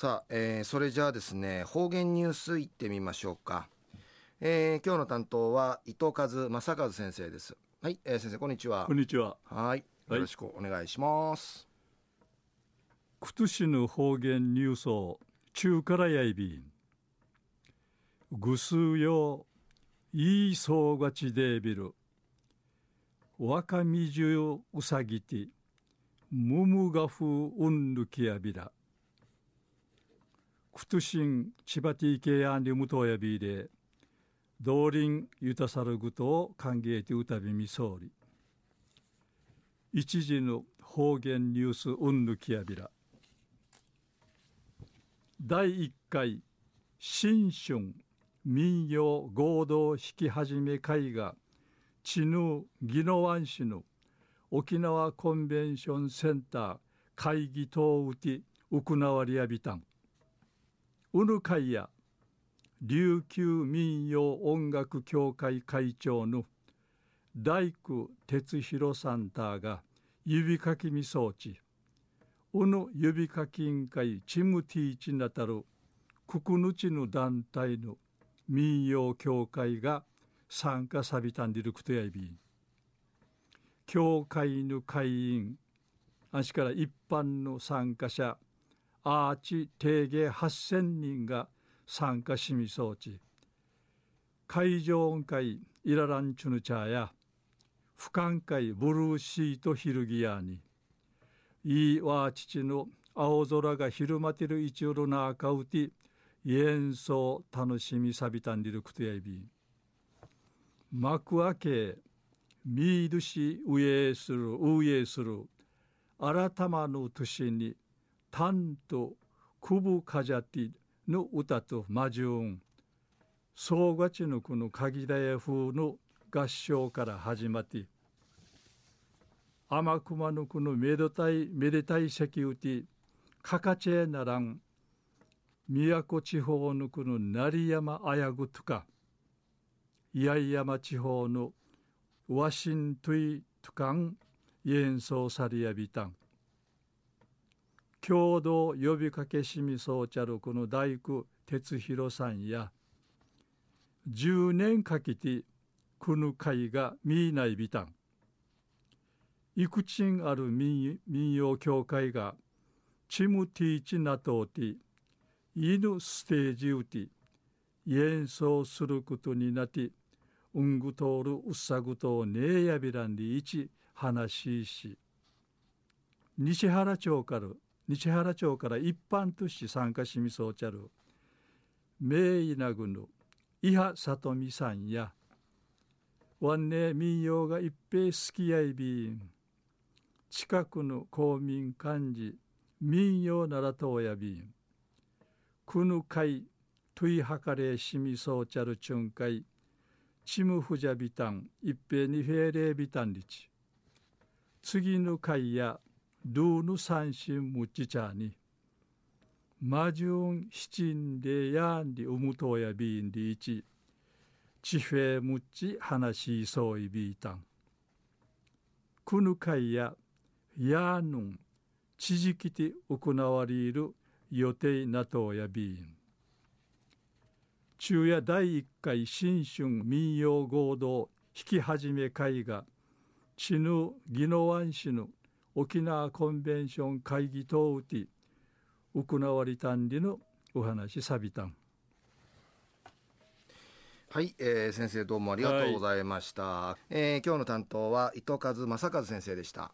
さあ、えー、それじゃあですね方言ニュースいってみましょうか、えー、今日の担当は伊藤和正和先生です。はい、えー、先生こんにちは。こんにちは。はいよろしくお願いします、くとしぬ方言ニュースを中からやいびん。ぐすうよいいそうがちでびる。若みじゅううさぎてむむがふうんぬきやびらクトシンチバティケアンリムトヤビーで道林ユタサルグトを歓迎てうたびみそうり一時の方言ニュースうんぬきやびら第一回新春民謡合同引き始め会が知ぬ宜野湾市の沖縄コンベンションセンター会議等うて行わりやびたんうぬ会や琉球民謡音楽協会会長の大工哲弘さんたが指かきみ装置うぬ指かき委員会チムティーチなたるくくぬちの団体の民謡協会が参加さびたんでるくとやいび協会の会員あしから一般の参加者アーチ定芸8,000人が参加しみ装置。会場音会イラランチュヌチャーや俯瞰会ブルーシートヒルギアにいいわ父の青空が昼間てる一夜な赤うて演奏楽しみさびたんりるくとやいび幕開けミードし上へする上へする改まぬ年にタンとクブカジャティの歌とマジューン総ガチのこの鍵田屋風の合唱から始まって天熊のこのめでたいめでたい石打ちかかちえならん宮古地方のこの成山あやぐとか八重山地方のワシントゥイトゥカン演奏されやびたん共同呼びかけしみそうちゃるこの大工哲弘さんや10年かけてこの会が見ないびたんいくちんある民謡協会がチムティーチナトーティ犬ステージウティ演奏することになってうんぐとおるうさぐとねえやびらんにいち話しし。西原町から西原町から一般として参加しみそうちゃる。名医なぐの伊波里美さんやわんね民謡が一平好きやいびん近くの公民幹事民謡ならとおやびん。くぬかいといはかれしみそうちゃるちゅんかいチムフジャビタン一平にフェーレービタンリチ次の会やルーヌ三心ムチチャーにマジュン七ンでやんりうむとやびんりいちチフェムチ話しそういびいたん。くぬかいややぬんちじきて行われる予定なとやびん。昼夜第一回新春民謡合同引き始め会が知ぬ宜野湾市の沖縄コンベンション会議等うて行われたんりのお話さびたん。はい、えー、先生どうもありがとうございました、はい、えー、今日の担当は伊藤和正和先生でした